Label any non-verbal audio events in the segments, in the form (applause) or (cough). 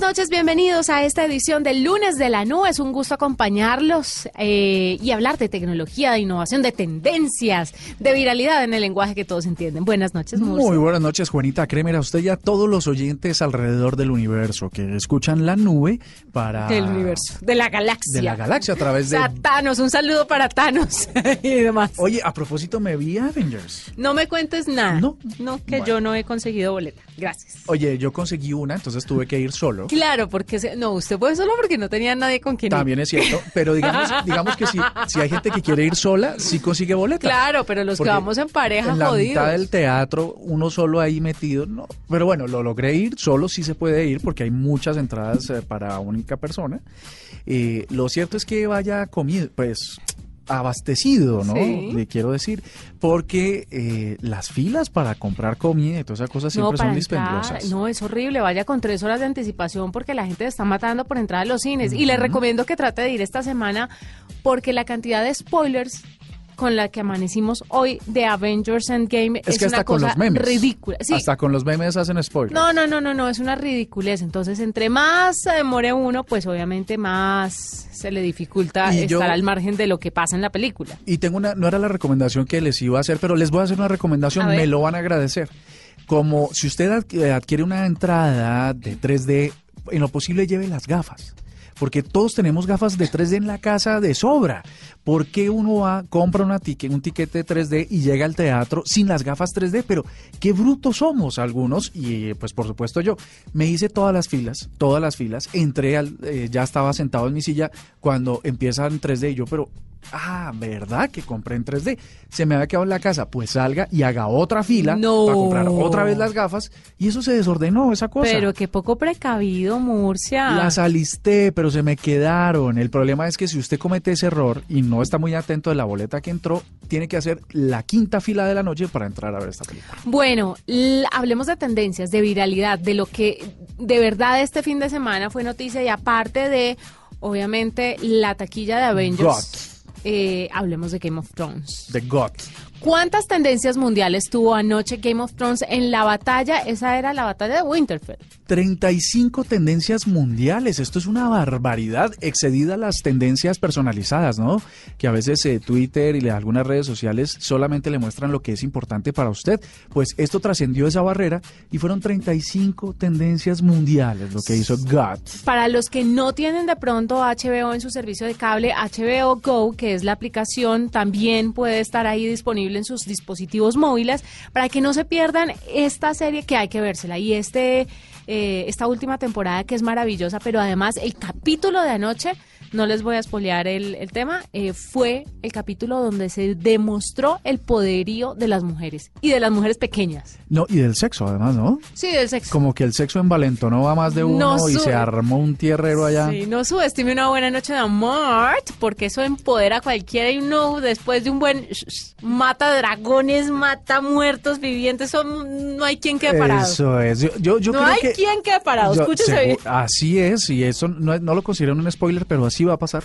noches, bienvenidos a esta edición del lunes de la nube. Es un gusto acompañarlos eh, y hablar de tecnología, de innovación, de tendencias, de viralidad en el lenguaje que todos entienden. Buenas noches, Murcia. Muy buenas noches, Juanita Kremer, a usted y a todos los oyentes alrededor del universo que escuchan la nube para... Del universo, de la galaxia. De la galaxia a través de... O sea, Thanos, un saludo para Thanos (laughs) y demás. Oye, a propósito, me vi Avengers. No me cuentes nada. No. No, que Bueno. yo no he conseguido boleta. Gracias. Oye, yo conseguí una, entonces tuve que ir solo. Claro, porque se- no, usted fue solo porque no tenía nadie con quien ir. También es cierto, pero digamos, (laughs) digamos que si, si hay gente que quiere ir sola, sí consigue boleta. Claro, pero los que vamos en pareja en la jodidos. mitad del teatro, uno solo ahí metido, no. Pero bueno, lo logré ir, solo sí se puede ir porque hay muchas entradas eh, para única persona. Eh, lo cierto es que vaya comido, pues abastecido, ¿no? Sí. Le quiero decir, porque eh, las filas para comprar comida y todas esas cosas siempre son dispendiosas. no, es horrible. Vaya con tres horas de anticipación porque la gente está matando por entrar a los cines. Y le recomiendo que trate de ir esta semana porque la cantidad de spoilers con la que amanecimos hoy de Avengers Endgame es, Es que hasta una con cosa los memes. ridícula. Sí. Hasta con los memes hacen spoilers. No, no, no, no, no, es una ridiculez. Entonces, entre más se demore uno, pues obviamente más se le dificulta Y estar yo- al margen de lo que pasa en la película. Y tengo una, no era la recomendación que les iba a hacer, pero les voy a hacer una recomendación, me lo van a agradecer. Como si usted adqu- adquiere una entrada de 3D, en lo posible lleve las gafas. Porque todos tenemos gafas de 3D en la casa de sobra. ¿Por qué uno va, compra una tique- un tiquete de 3D y llega al teatro sin las gafas 3D? Pero qué brutos somos algunos, y pues por supuesto yo. Me hice todas las filas, todas las filas, entré, al, eh, ya estaba sentado en mi silla cuando empieza en 3D y yo, pero Ah, ¿verdad? Que compré en 3D. Se me había quedado en la casa. Pues salga y haga otra fila No. para comprar otra vez las gafas. Y eso se desordenó, esa cosa. Pero qué poco precavido, Murcia. Las alisté, pero se me quedaron. El problema es que si usted comete ese error y no está muy atento de la boleta que entró, tiene que hacer la quinta fila de la noche para entrar a ver esta película. Bueno, hablemos de tendencias, de viralidad, de lo que de verdad este fin de semana fue noticia y aparte de, obviamente, la taquilla de Avengers. Eh, hablemos de Game of Thrones. ¿Cuántas tendencias mundiales tuvo anoche Game of Thrones en la batalla? Esa era la batalla de Winterfell. 35 tendencias mundiales. Esto es una barbaridad, excedida a las tendencias personalizadas, ¿no? Que a veces eh, Twitter y algunas redes sociales solamente le muestran lo que es importante para usted. Pues esto trascendió esa barrera y fueron 35 tendencias mundiales, lo que hizo God. Para los que no tienen de pronto HBO en su servicio de cable, HBO Go, que es la aplicación, también puede estar ahí disponible en sus dispositivos móviles para que no se pierdan esta serie que hay que vérsela. Y este, eh, esta última temporada que es maravillosa, pero además el capítulo de anoche, no les voy a espolear el, el tema, eh, fue el capítulo donde se demostró el poderío de las mujeres y de las mujeres pequeñas. No, y del sexo además, ¿no? Sí, del sexo. Como que el sexo envalentonó a más de uno No y se armó un tierrero allá. Sí, no subestime una buena noche de amor, porque eso empodera a cualquiera y uno después de un buen mata dragones, mata muertos vivientes, son, no hay quien quede parado. Eso es. Yo, yo, yo no creo hay que quien quede parado, Yo- escúchese bien. Así es, y eso no, no lo considero un spoiler, pero así va a pasar.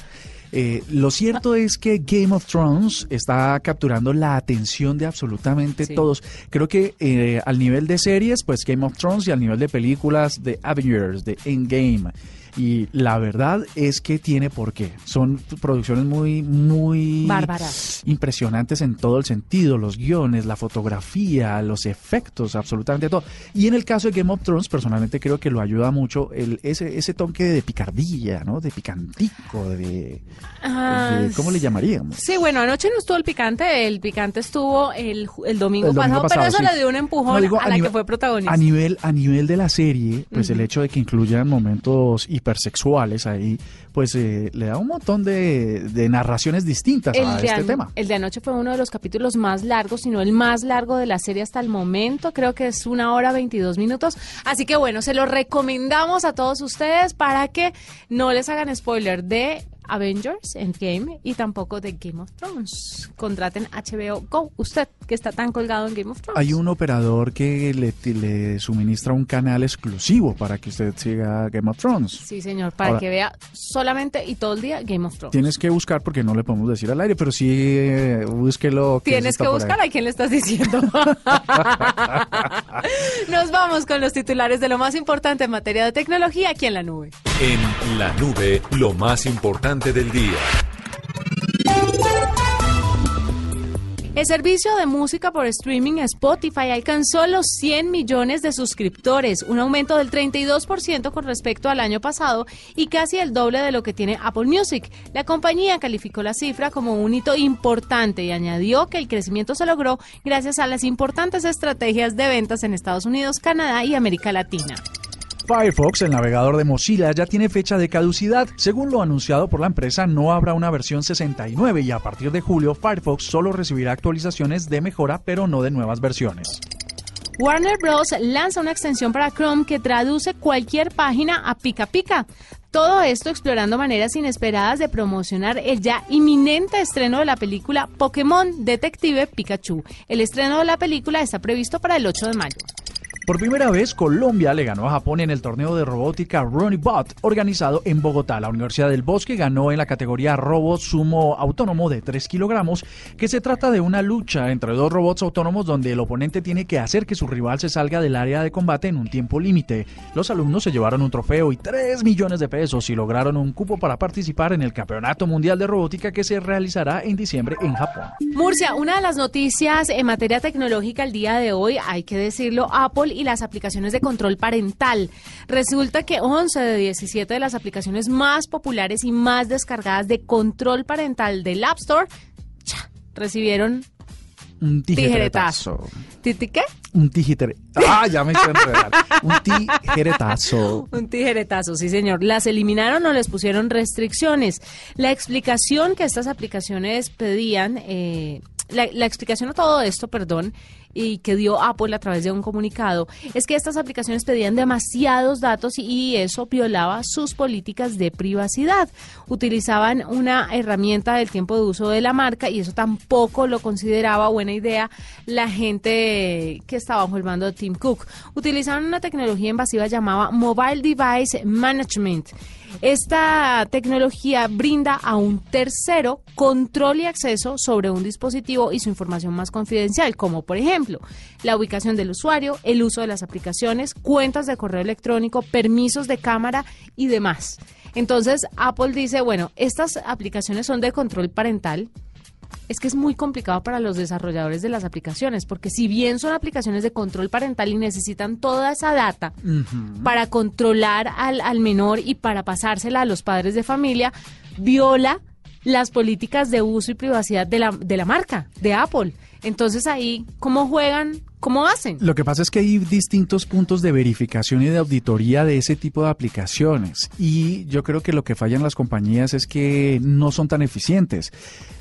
Eh, lo cierto es que Game of Thrones está capturando la atención de absolutamente Sí. todos. Creo que eh, al nivel de series, pues Game of Thrones y al nivel de películas de Avengers, de Endgame. Y la verdad es que tiene por qué. Son producciones muy, muy Bárbaras. impresionantes en todo el sentido, los guiones, la fotografía, los efectos, absolutamente todo. Y en el caso de Game of Thrones, personalmente creo que lo ayuda mucho el, ese, ese toque de picardía, ¿no? De picantico, de, Ah, de- ¿cómo le llamaríamos? Sí, bueno, anoche no estuvo el picante, el picante estuvo el, el domingo, El domingo pasado, pero eso sí. le dio un empujón No, digo, a la nivel- que fue protagonista. A nivel, a nivel de la serie, pues el hecho de que incluyan momentos hipersexuales ahí, pues eh, le da un montón de, de narraciones distintas a de este tema. el de anoche fue uno de los capítulos más largos, sino el más largo de la serie hasta el momento. Creo que es una hora 22 minutos. Así que bueno, se lo recomendamos a todos ustedes para que no les hagan spoiler de Avengers Endgame y tampoco de Game of Thrones. Contraten HBO Go. Usted que está tan colgado en Game of Thrones. Hay un operador que le, le suministra un canal exclusivo para que usted siga Game of Thrones. Sí, señor, para que vea solamente y todo el día Game of Thrones. Tienes que buscar porque no le podemos decir al aire, pero sí eh, búsquelo. Tienes que buscar a quién le estás diciendo. (laughs) Nos vamos con los titulares de lo más importante en materia de tecnología aquí en la nube. En la nube, lo más importante del día. El servicio de música por streaming Spotify alcanzó los 100 millones de suscriptores, un aumento del 32% con respecto al año pasado y casi el doble de lo que tiene Apple Music. La compañía calificó la cifra como un hito importante y añadió que el crecimiento se logró gracias a las importantes estrategias de ventas en Estados Unidos, Canadá y América Latina. Firefox, el navegador de Mozilla, ya tiene fecha de caducidad. Según lo anunciado por la empresa, no habrá una versión 69 y a partir de julio Firefox solo recibirá actualizaciones de mejora, pero no de nuevas versiones. Warner Bros. lanza una extensión para Chrome que traduce cualquier página a pica pica. Todo esto explorando maneras inesperadas de promocionar el ya inminente estreno de la película Pokémon Detective Pikachu. El estreno de la película está previsto para el 8 de mayo. Por primera vez, Colombia le ganó a Japón en el torneo de robótica Bot, organizado en Bogotá. La Universidad del Bosque ganó en la categoría robot sumo autónomo de 3 kilogramos, que se trata de una lucha entre dos robots autónomos donde el oponente tiene que hacer que su rival se salga del área de combate en un tiempo límite. Los alumnos se llevaron un trofeo y 3 millones de pesos y lograron un cupo para participar en el Campeonato Mundial de Robótica que se realizará en diciembre en Japón. Murcia, una de las noticias en materia tecnológica el día de hoy, hay que decirlo, Apple y las aplicaciones de control parental. Resulta que 11 de 17 de las aplicaciones más populares y más descargadas de control parental del App Store recibieron un tijeretazo. ¿Titi qué? Un tijeretazo. Ah, ya me hice enredar. Un tijeretazo. Un tijeretazo, sí, señor. ¿Las eliminaron o les pusieron restricciones? La explicación que estas aplicaciones pedían, eh, la, la explicación a todo esto, perdón, y que dio Apple a través de un comunicado es que estas aplicaciones pedían demasiados datos y eso violaba sus políticas de privacidad. Utilizaban una herramienta del tiempo de uso de la marca y eso tampoco lo consideraba buena idea la gente que estaba bajo el mando de Tim Cook. Utilizaban una tecnología invasiva llamada Mobile Device Management. Esta tecnología brinda a un tercero control y acceso sobre un dispositivo y su información más confidencial, como por ejemplo la ubicación del usuario, el uso de las aplicaciones, cuentas de correo electrónico, permisos de cámara y demás. Entonces Apple dice, bueno, estas aplicaciones son de control parental, es que es muy complicado para los desarrolladores de las aplicaciones, porque si bien son aplicaciones de control parental y necesitan toda esa data para controlar al, al menor y para pasársela a los padres de familia, viola las políticas de uso y privacidad de la, de la marca, de Apple. Entonces ahí, ¿cómo juegan ¿Cómo hacen? Lo que pasa es que hay distintos puntos de verificación y de auditoría de ese tipo de aplicaciones y yo creo que lo que fallan las compañías es que no son tan eficientes.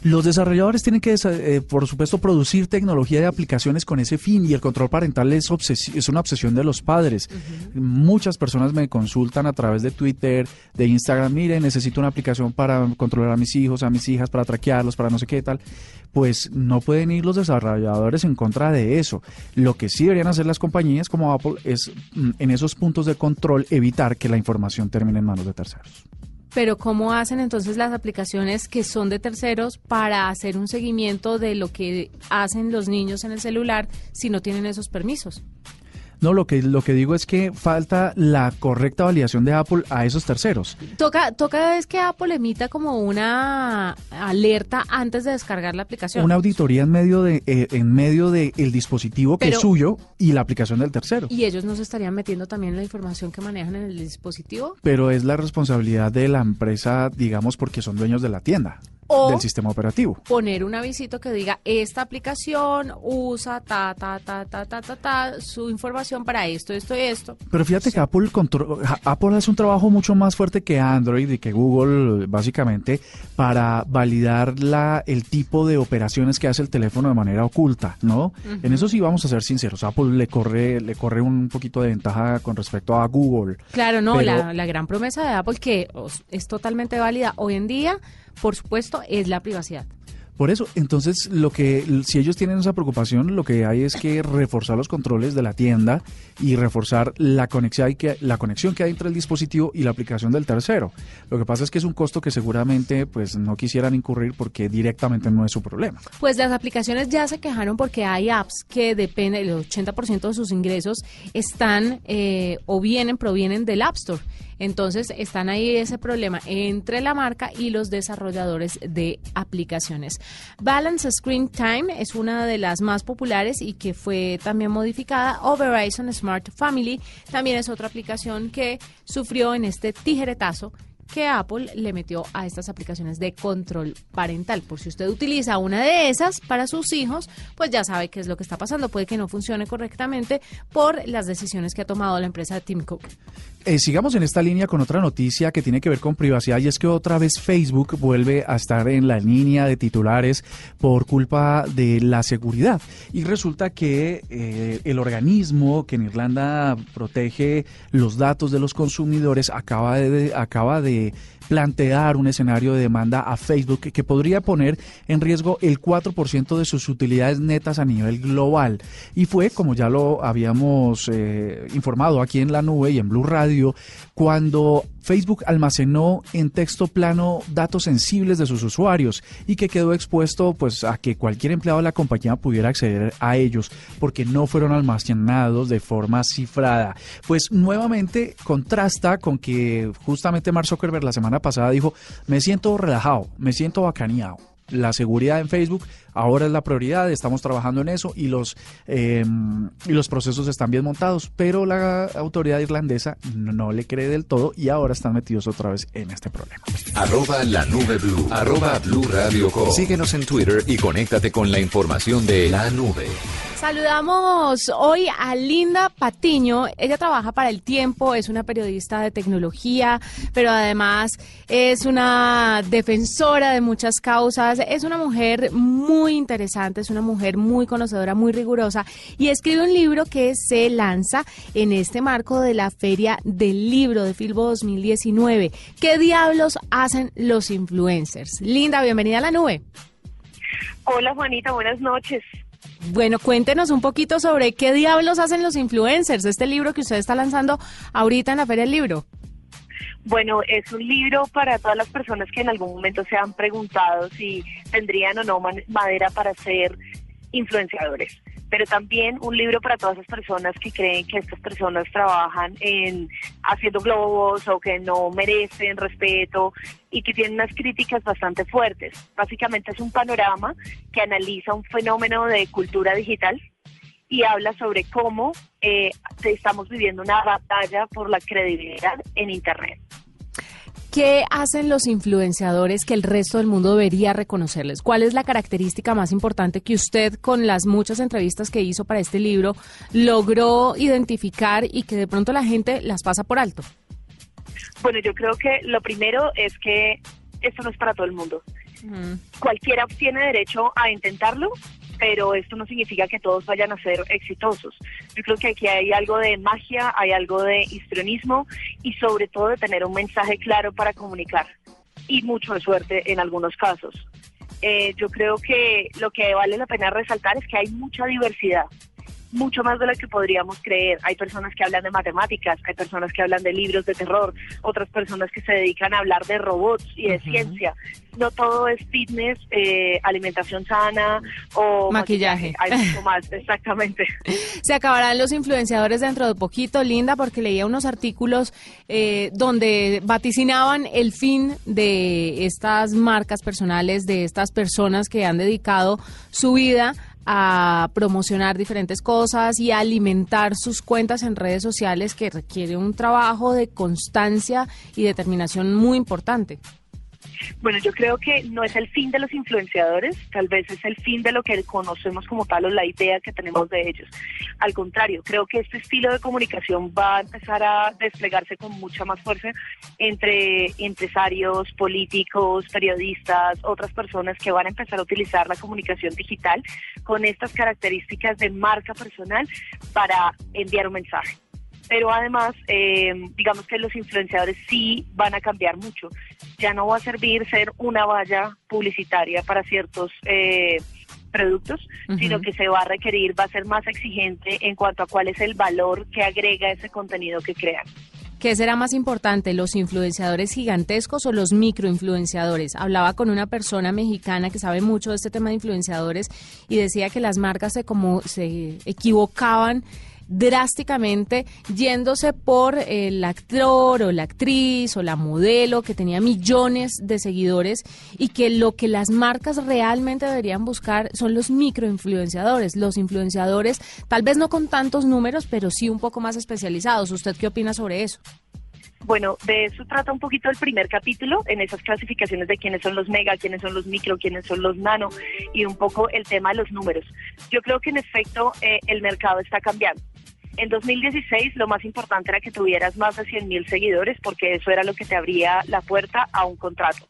Los desarrolladores tienen que, eh, por supuesto, producir tecnología de aplicaciones con ese fin y el control parental es, es una obsesión de los padres. Muchas personas me consultan a través de Twitter, de Instagram, mire, necesito una aplicación para controlar a mis hijos, a mis hijas, para traquearlos, para no sé qué tal. Pues no pueden ir los desarrolladores en contra de eso. Lo que sí deberían hacer las compañías como Apple es mm, en esos puntos de control evitar que la información termine en manos de terceros. Pero ¿cómo hacen entonces las aplicaciones que son de terceros para hacer un seguimiento de lo que hacen los niños en el celular si no tienen esos permisos? No, lo que, lo que digo es que falta la correcta validación de Apple a esos terceros. Toca, toca es que Apple emita como una alerta antes de descargar la aplicación. Una auditoría en medio de, eh, en medio de el dispositivo que es suyo y la aplicación del tercero. ¿Y ellos no se estarían metiendo también la información que manejan en el dispositivo? Pero es la responsabilidad de la empresa, digamos, porque son dueños de la tienda. Del sistema operativo. Poner un avisito que diga, esta aplicación usa ta, ta, ta, ta, ta, ta, ta, su información para esto, esto y esto. Pero fíjate que Apple, Apple hace un trabajo mucho más fuerte que Android y que Google, básicamente, para validar la, el tipo de operaciones que hace el teléfono de manera oculta, ¿no? En eso sí vamos a ser sinceros. Apple le corre, le corre un poquito de ventaja con respecto a Google. Claro, no, la, la gran promesa de Apple que es totalmente válida hoy en día por supuesto, es la privacidad. Por eso, entonces, lo que si ellos tienen esa preocupación, lo que hay es que reforzar los controles de la tienda y reforzar la conexión que la conexión que hay entre el dispositivo y la aplicación del tercero. Lo que pasa es que es un costo que seguramente pues no quisieran incurrir porque directamente no es su problema. Pues las aplicaciones ya se quejaron porque hay apps que dependen, el 80% de sus ingresos están eh, o vienen, provienen del App Store. Entonces están ahí ese problema entre la marca y los desarrolladores de aplicaciones. Balance Screen Time es una de las más populares y que fue también modificada. O Verizon Smart Family también es otra aplicación que sufrió en este tijeretazo que Apple le metió a estas aplicaciones de control parental. Por si usted utiliza una de esas para sus hijos, pues ya sabe qué es lo que está pasando. Puede que no funcione correctamente por las decisiones que ha tomado la empresa de Tim Cook. Eh, sigamos en esta línea con otra noticia que tiene que ver con privacidad y es que otra vez Facebook vuelve a estar en la línea de titulares por culpa de la seguridad. Y resulta que eh, el organismo que en Irlanda protege los datos de los consumidores acaba de, acaba de de plantear un escenario de demanda a Facebook que podría poner en riesgo el 4% de sus utilidades netas a nivel global. Y fue, como ya lo habíamos eh, informado aquí en la nube y en Blue Radio, cuando Facebook almacenó en texto plano datos sensibles de sus usuarios y que quedó expuesto pues a que cualquier empleado de la compañía pudiera acceder a ellos porque no fueron almacenados de forma cifrada. Pues nuevamente contrasta con que justamente Mark Zuckerberg la semana pasada dijo, "Me siento relajado, me siento bacaneado." la seguridad en Facebook ahora es la prioridad, estamos trabajando en eso y los, eh, y los procesos están bien montados, pero la autoridad irlandesa no, le cree del todo y ahora están metidos otra vez en este problema. Arroba la nube blue, arroba blue radio Síguenos en Twitter y conéctate con la información de la nube. Saludamos hoy a Linda Patiño. Ella trabaja para El Tiempo, es una periodista de tecnología, pero además es una defensora de muchas causas. Es una mujer muy interesante, es una mujer muy conocedora, muy rigurosa y escribe un libro que se lanza en este marco de la Feria del Libro de Filbo 2019. ¿Qué diablos hacen los influencers? Linda, bienvenida a la nube. Hola Juanita, buenas noches. Bueno, cuéntenos un poquito sobre qué diablos hacen los influencers, este libro que usted está lanzando ahorita en la Feria del Libro. Bueno, es un libro para todas las personas que en algún momento se han preguntado si tendrían o no madera para ser influenciadores pero también un libro para todas esas personas que creen que estas personas trabajan en haciendo globos o que no merecen respeto y que tienen unas críticas bastante fuertes. Básicamente es un panorama que analiza un fenómeno de cultura digital y habla sobre cómo eh, estamos viviendo una batalla por la credibilidad en Internet. ¿Qué hacen los influenciadores que el resto del mundo debería reconocerles? ¿Cuál es la característica más importante que usted, con las muchas entrevistas que hizo para este libro, logró identificar y que de pronto la gente las pasa por alto? Bueno, yo creo que lo primero es que esto no es para todo el mundo. Cualquiera tiene derecho a intentarlo, pero esto no significa que todos vayan a ser exitosos. Yo creo que aquí hay algo de magia, hay algo de histrionismo y sobre todo de tener un mensaje claro para comunicar y mucho suerte en algunos casos. Eh, yo creo que lo que vale la pena resaltar es que hay mucha diversidad mucho más de lo que podríamos creer. Hay personas que hablan de matemáticas, hay personas que hablan de libros de terror, otras personas que se dedican a hablar de robots y de ciencia. No todo es fitness, eh, alimentación sana o maquillaje. Hay mucho más, (laughs) exactamente. Se acabarán los influenciadores dentro de poquito, Linda, porque leía unos artículos eh, donde vaticinaban el fin de estas marcas personales, de estas personas que han dedicado su vida a promocionar diferentes cosas y a alimentar sus cuentas en redes sociales que requiere un trabajo de constancia y determinación muy importante. Bueno, yo creo que no es el fin de los influenciadores, tal vez es el fin de lo que conocemos como tal o la idea que tenemos de ellos. Al contrario, creo que este estilo de comunicación va a empezar a desplegarse con mucha más fuerza entre empresarios, políticos, periodistas, otras personas que van a empezar a utilizar la comunicación digital con estas características de marca personal para enviar un mensaje pero además, eh, digamos que los influenciadores sí van a cambiar mucho. Ya no va a servir ser una valla publicitaria para ciertos eh, productos, sino que se va a requerir, va a ser más exigente en cuanto a cuál es el valor que agrega ese contenido que crean. ¿Qué será más importante, los influenciadores gigantescos o los microinfluenciadores? Hablaba con una persona mexicana que sabe mucho de este tema de influenciadores y decía que las marcas se como se equivocaban drásticamente yéndose por el actor o la actriz o la modelo que tenía millones de seguidores y que lo que las marcas realmente deberían buscar son los microinfluenciadores, los influenciadores tal vez no con tantos números, pero sí un poco más especializados. ¿Usted qué opina sobre eso? Bueno, de eso trata un poquito el primer capítulo, en esas clasificaciones de quiénes son los mega, quiénes son los micro, quiénes son los nano y un poco el tema de los números. Yo creo que en efecto eh, el mercado está cambiando. En 2016 lo más importante era que tuvieras más de 100 mil seguidores porque eso era lo que te abría la puerta a un contrato.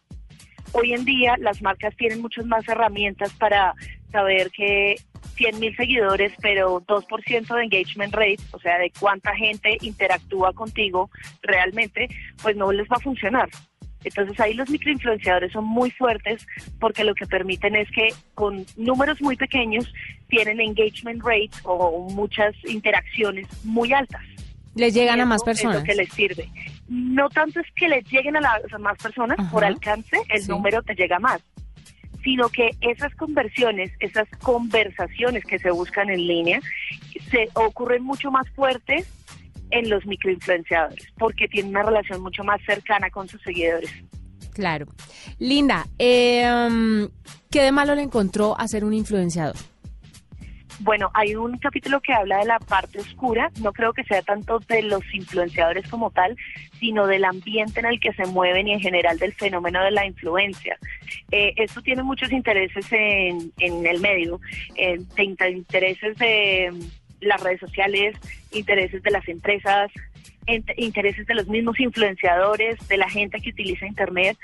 Hoy en día las marcas tienen muchas más herramientas para saber que 100 mil seguidores, pero 2% de engagement rate, o sea, de cuánta gente interactúa contigo realmente, pues no les va a funcionar. Entonces ahí los microinfluenciadores son muy fuertes porque lo que permiten es que con números muy pequeños tienen engagement rates o muchas interacciones muy altas. Les llegan a más personas. Es lo que les sirve. No tanto es que les lleguen a, las, más personas, por alcance el número te llega más, sino que esas conversiones, esas conversaciones que se buscan en línea, se ocurren mucho más fuertes en los microinfluenciadores, porque tienen una relación mucho más cercana con sus seguidores. Claro. Linda, eh, ¿qué de malo le encontró a ser un influenciador? Bueno, hay un capítulo que habla de la parte oscura, no creo que sea tanto de los influenciadores como tal, sino del ambiente en el que se mueven y en general del fenómeno de la influencia. Eh, esto tiene muchos intereses en, en el medio, eh, de intereses de las redes sociales, intereses de las empresas, intereses de los mismos influenciadores, de la gente que utiliza Internet.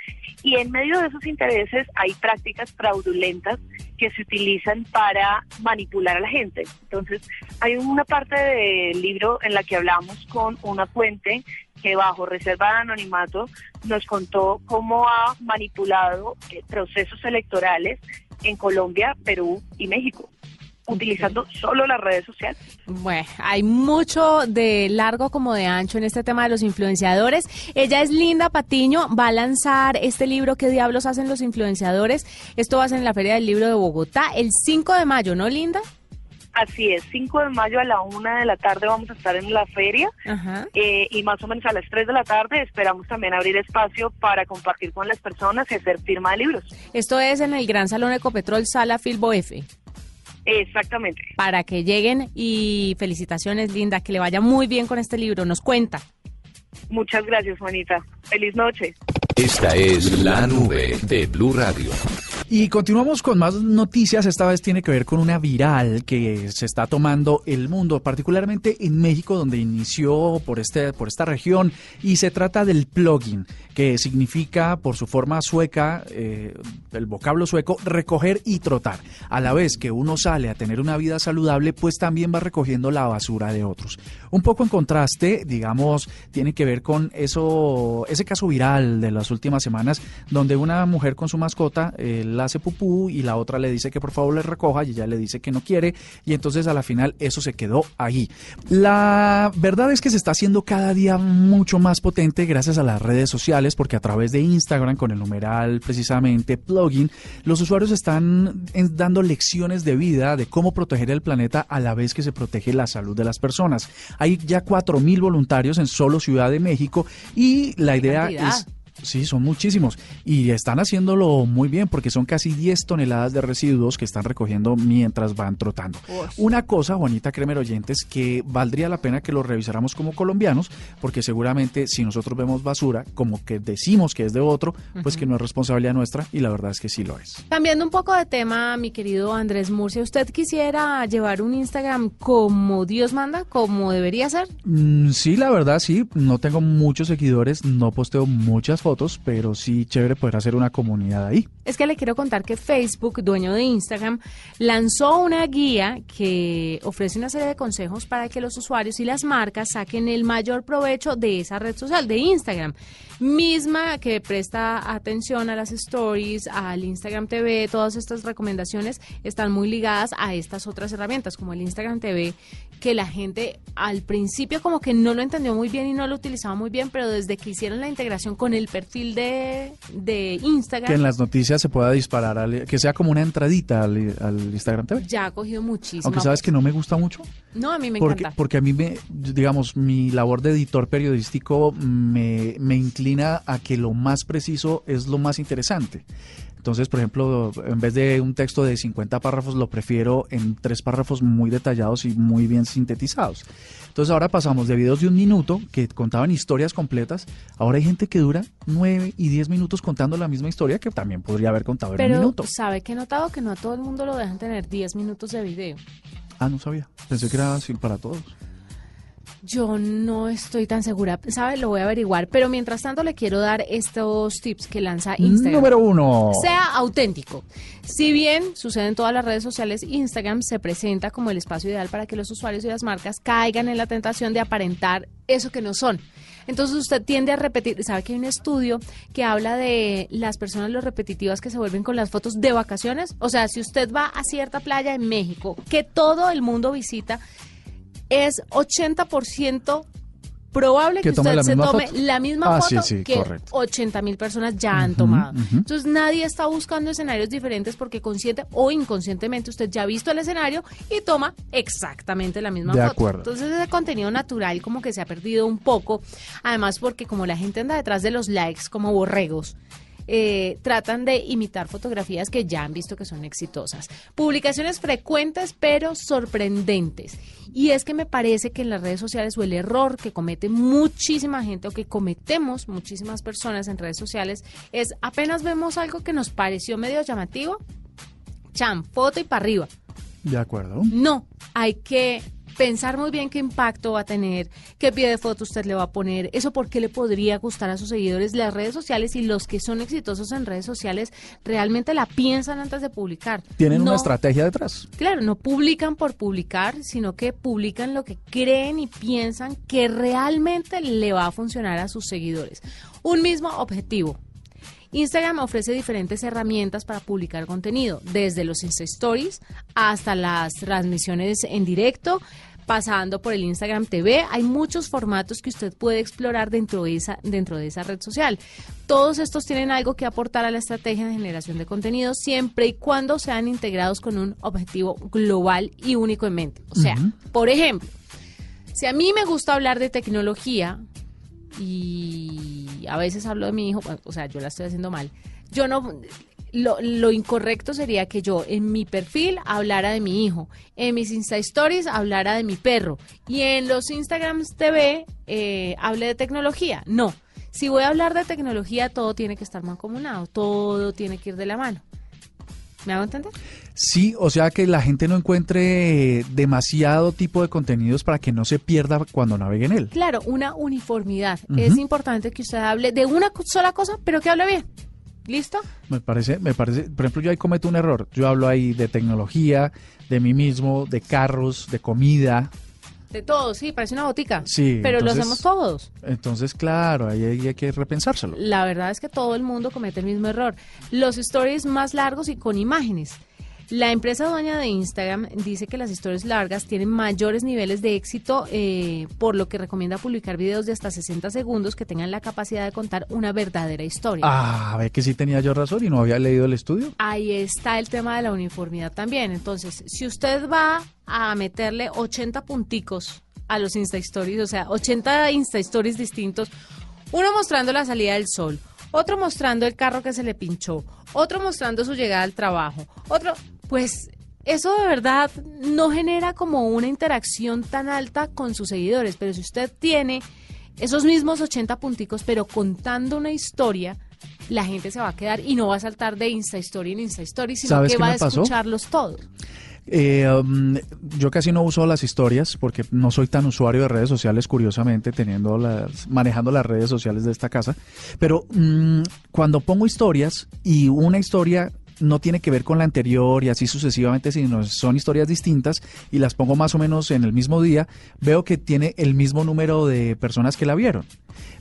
Y en medio de esos intereses hay prácticas fraudulentas que se utilizan para manipular a la gente. Entonces, hay una parte del libro en la que hablamos con una fuente que bajo reserva de anonimato nos contó cómo ha manipulado eh, procesos electorales en Colombia, Perú y México utilizando solo las redes sociales. Bueno, hay mucho de largo como de ancho en este tema de los influenciadores. Ella es Linda Patiño, va a lanzar este libro ¿Qué diablos hacen los influenciadores? Esto va a ser en la Feria del Libro de Bogotá el 5 de mayo, ¿no, Linda? Así es, 5 de mayo a la 1 de la tarde vamos a estar en la feria eh, y más o menos a las 3 de la tarde esperamos también abrir espacio para compartir con las personas y hacer firma de libros. Esto es en el Gran Salón Ecopetrol Sala Filbo F. Exactamente. Para que lleguen y felicitaciones, Linda, que le vaya muy bien con este libro. Nos cuenta. Muchas gracias, Juanita. Feliz noche. Esta es la nube de Blue Radio. Y continuamos con más noticias. Esta vez tiene que ver con una viral que se está tomando el mundo, particularmente en México, donde inició por, este, por esta región. Y se trata del plugin, que significa, por su forma sueca, eh, el vocablo sueco, recoger y trotar. A la vez que uno sale a tener una vida saludable, pues también va recogiendo la basura de otros. Un poco en contraste, digamos, tiene que ver con eso, ese caso viral de las últimas semanas, donde una mujer con su mascota, la hace pupú y la otra le dice que por favor le recoja y ella le dice que no quiere y entonces a la final eso se quedó ahí. La verdad es que se está haciendo cada día mucho más potente gracias a las redes sociales porque a través de Instagram con el numeral precisamente plugin los usuarios están dando lecciones de vida de cómo proteger el planeta a la vez que se protege la salud de las personas. Hay ya 4.000 voluntarios en solo Ciudad de México y la idea es Sí, son muchísimos. Y están haciéndolo muy bien porque son casi 10 toneladas de residuos que están recogiendo mientras van trotando. Una cosa, Juanita Cremer Oyentes, que valdría la pena que lo revisáramos como colombianos, porque seguramente si nosotros vemos basura, como que decimos que es de otro, pues que no es responsabilidad nuestra y la verdad es que sí lo es. Cambiando un poco de tema, mi querido Andrés Murcia, ¿usted quisiera llevar un Instagram como Dios manda, como debería ser? Mm, sí, la verdad sí. No tengo muchos seguidores, no posteo muchas fotos pero sí chévere poder hacer una comunidad ahí. Es que le quiero contar que Facebook, dueño de Instagram, lanzó una guía que ofrece una serie de consejos para que los usuarios y las marcas saquen el mayor provecho de esa red social, de Instagram misma que presta atención a las stories, al Instagram TV, todas estas recomendaciones están muy ligadas a estas otras herramientas como el Instagram TV, que la gente al principio como que no lo entendió muy bien y no lo utilizaba muy bien, pero desde que hicieron la integración con el perfil de, de Instagram... Que en las noticias se pueda disparar, que sea como una entradita al, Instagram TV. Ya ha cogido muchísimo. Aunque sabes que no me gusta mucho. No, a mí me porque, encanta. Porque a mí, me, digamos, mi labor de editor periodístico me, me inclina a que lo más preciso es lo más interesante. Entonces, por ejemplo, en vez de un texto de 50 párrafos, lo prefiero en tres párrafos muy detallados y muy bien sintetizados. Entonces, ahora pasamos de videos de un minuto que contaban historias completas. Ahora hay gente que dura 9 y 10 minutos contando la misma historia que también podría haber contado en un minuto. ¿sabe que he notado? Que no a todo el mundo lo dejan tener 10 minutos de video. Ah, no sabía. Pensé que era así para todos. Yo no estoy tan segura, ¿sabe? Lo voy a averiguar, pero mientras tanto le quiero dar estos tips que lanza Instagram. Número uno. Sea auténtico. Si bien sucede en todas las redes sociales, Instagram se presenta como el espacio ideal para que los usuarios y las marcas caigan en la tentación de aparentar eso que no son. Entonces usted tiende a repetir, sabe que hay un estudio que habla de las personas lo repetitivas que se vuelven con las fotos de vacaciones. O sea, si usted va a cierta playa en México, que todo el mundo visita, es 80% probable que, usted se tome la misma ah, foto que 80 mil personas ya han tomado. Entonces nadie está buscando escenarios diferentes porque consciente o inconscientemente usted ya ha visto el escenario y toma exactamente la misma de foto. Acuerdo. Entonces ese contenido natural como que se ha perdido un poco. Además porque como la gente anda detrás de los likes como borregos eh, tratan de imitar fotografías que ya han visto que son exitosas. Publicaciones frecuentes pero sorprendentes. Y es que me parece que en las redes sociales o el error que comete muchísima gente o que cometemos muchísimas personas en redes sociales es apenas vemos algo que nos pareció medio llamativo, cham, foto y para arriba. De acuerdo. No, hay que pensar muy bien qué impacto va a tener, qué pie de foto usted le va a poner, eso por qué le podría gustar a sus seguidores. Las redes sociales y los que son exitosos en redes sociales realmente la piensan antes de publicar. Tienen una estrategia detrás. Claro, no publican por publicar, sino que publican lo que creen y piensan que realmente le va a funcionar a sus seguidores. Un mismo objetivo, Instagram ofrece diferentes herramientas para publicar contenido, desde los Insta Stories hasta las transmisiones en directo, pasando por el Instagram TV. Hay muchos formatos que usted puede explorar dentro de, esa, dentro de esa red social. Todos estos tienen algo que aportar a la estrategia de generación de contenido siempre y cuando sean integrados con un objetivo global y único en mente. O sea, por ejemplo, si a mí me gusta hablar de tecnología, y a veces hablo de mi hijo, o sea, yo la estoy haciendo mal. Yo no, lo, lo, incorrecto sería que yo en mi perfil hablara de mi hijo, en mis Insta Stories hablara de mi perro y en los Instagrams TV eh, hable de tecnología. No, si voy a hablar de tecnología todo tiene que estar mancomunado, todo tiene que ir de la mano. ¿Me hago entender? Sí, o sea que la gente no encuentre demasiado tipo de contenidos para que no se pierda cuando navegue en él. Claro, una uniformidad. Es importante que usted hable de una sola cosa, pero que hable bien. ¿Listo? Me parece, me parece, por ejemplo, yo ahí cometo un error. Yo hablo ahí de tecnología, de mí mismo, de carros, de comida, de todos, sí, parece una botica. Sí. Pero lo hacemos todos. Entonces, claro, ahí hay, que repensárselo. La verdad es que todo el mundo comete el mismo error. Los stories más largos y con imágenes. La empresa dueña de Instagram dice que las historias largas tienen mayores niveles de éxito, eh, por lo que recomienda publicar videos de hasta 60 segundos que tengan la capacidad de contar una verdadera historia. Ah, ve que sí tenía yo razón y no había leído el estudio. Ahí está el tema de la uniformidad también. Entonces, si usted va a meterle 80 punticos a los Insta Stories, o sea, 80 Insta Stories distintos, uno mostrando la salida del sol, otro mostrando el carro que se le pinchó, otro mostrando su llegada al trabajo, otro, pues eso de verdad no genera como una interacción tan alta con sus seguidores, pero si usted tiene esos mismos 80 punticos, pero contando una historia, la gente se va a quedar y no va a saltar de Insta Story en Insta Story, sino que va a escucharlos todos. Eh, um, yo casi no uso las historias porque no soy tan usuario de redes sociales, curiosamente, teniendo las, manejando las redes sociales de esta casa. Pero mm, cuando pongo historias y una historia no tiene que ver con la anterior y así sucesivamente, sino son historias distintas y las pongo más o menos en el mismo día, veo que tiene el mismo número de personas que la vieron.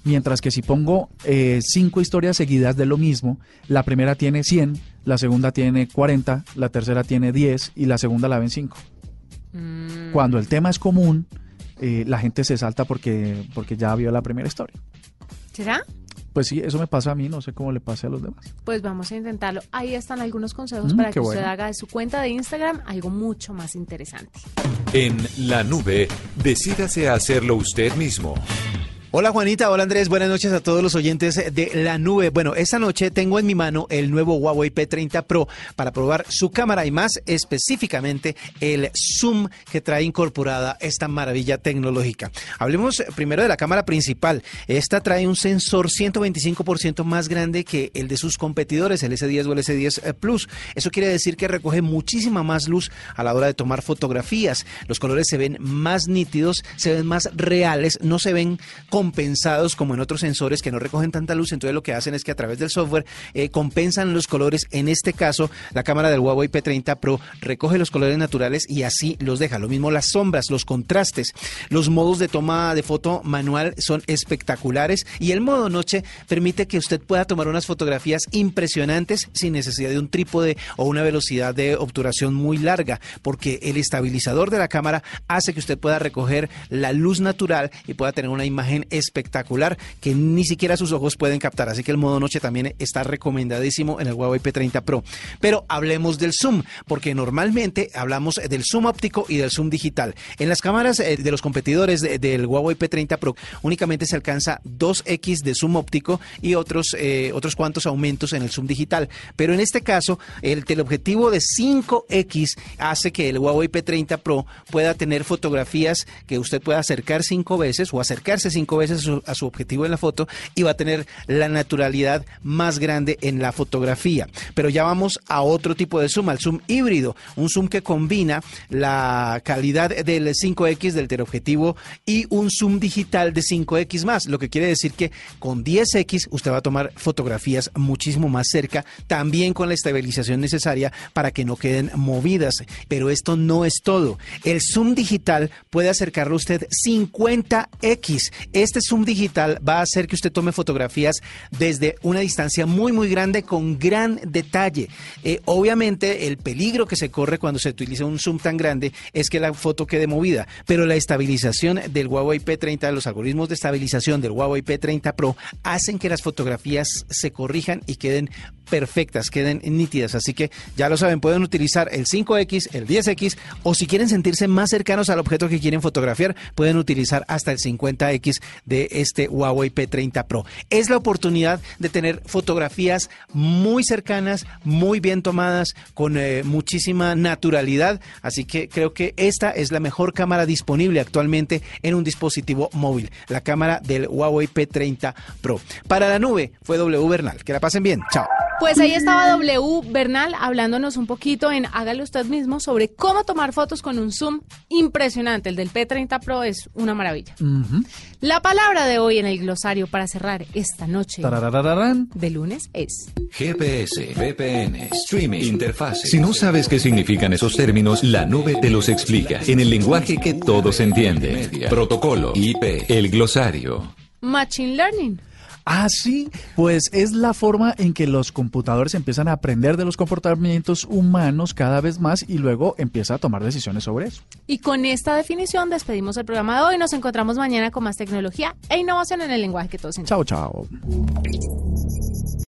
Mientras que si pongo eh, cinco historias seguidas de lo mismo, la primera tiene 100, la segunda tiene 40, la tercera tiene 10 y la segunda la ven 5. Mm. Cuando el tema es común, eh, la gente se salta porque, porque ya vio la primera historia. ¿Será? Pues sí, eso me pasa a mí, no sé cómo le pase a los demás. Pues vamos a intentarlo. Ahí están algunos consejos mm, para que usted haga de su cuenta de Instagram algo mucho más interesante. En la nube, decídase a hacerlo usted mismo. Hola Juanita, hola Andrés, buenas noches a todos los oyentes de la nube. Bueno, esta noche tengo en mi mano el nuevo Huawei P30 Pro para probar su cámara y más específicamente el zoom que trae incorporada esta maravilla tecnológica. Hablemos primero de la cámara principal. Esta trae un sensor 125% más grande que el de sus competidores, el S10 o el S10 Plus. Eso quiere decir que recoge muchísima más luz a la hora de tomar fotografías. Los colores se ven más nítidos, se ven más reales, no se ven con compensados como en otros sensores que no recogen tanta luz, entonces lo que hacen es que a través del software eh, compensan los colores. En este caso, la cámara del Huawei P30 Pro recoge los colores naturales y así los deja. Lo mismo las sombras, los contrastes. Los modos de toma de foto manual son espectaculares y el modo noche permite que usted pueda tomar unas fotografías impresionantes sin necesidad de un trípode o una velocidad de obturación muy larga, porque el estabilizador de la cámara hace que usted pueda recoger la luz natural y pueda tener una imagen espectacular que ni siquiera sus ojos pueden captar. Así que el modo noche también está recomendadísimo en el Huawei P30 Pro. Pero hablemos del zoom, porque normalmente hablamos del zoom óptico y del zoom digital. En las cámaras eh, de los competidores del Huawei P30 Pro únicamente se alcanza 2x de zoom óptico y otros, eh, otros cuantos aumentos en el zoom digital. Pero en este caso, el teleobjetivo de 5x hace que el Huawei P30 Pro pueda tener fotografías que usted pueda acercar cinco veces o acercarse cinco veces a su, objetivo en la foto y va a tener la naturalidad más grande en la fotografía. Pero ya vamos a otro tipo de zoom, al zoom híbrido, un zoom que combina la calidad del 5X del teleobjetivo y un zoom digital de 5X más, lo que quiere decir que con 10X usted va a tomar fotografías muchísimo más cerca, también con la estabilización necesaria para que no queden movidas. Pero esto no es todo. El zoom digital puede acercarlo a usted 50X. Este este zoom digital va a hacer que usted tome fotografías desde una distancia muy, muy grande con gran detalle. Eh, obviamente, el peligro que se corre cuando se utiliza un zoom tan grande es que la foto quede movida, pero la estabilización del Huawei P30, los algoritmos de estabilización del Huawei P30 Pro hacen que las fotografías se corrijan y queden perfectas, queden nítidas. Así que ya lo saben, pueden utilizar el 5X, el 10X o si quieren sentirse más cercanos al objeto que quieren fotografiar, pueden utilizar hasta el 50X de este Huawei P30 Pro. Es la oportunidad de tener fotografías muy cercanas, muy bien tomadas, con eh, muchísima naturalidad. Así que creo que esta es la mejor cámara disponible actualmente en un dispositivo móvil, la cámara del Huawei P30 Pro. Para la nube fue W Bernal. Que la pasen bien. Chao. Pues ahí estaba W Bernal hablándonos un poquito en Hágalo usted mismo sobre cómo tomar fotos con un zoom impresionante. El del P30 Pro es una maravilla. La palabra de hoy en el glosario para cerrar esta noche de lunes es GPS, VPN, streaming, interfaz. Si no sabes qué significan esos términos, la nube te los explica en el lenguaje que todos entienden. Protocolo, IP, el glosario. Machine Learning. Ah, sí, pues es la forma en que los computadores empiezan a aprender de los comportamientos humanos cada vez más y luego empieza a tomar decisiones sobre eso. Y con esta definición despedimos el programa de hoy. Nos encontramos mañana con más tecnología e innovación en el lenguaje que todos entienden. Chao, chao.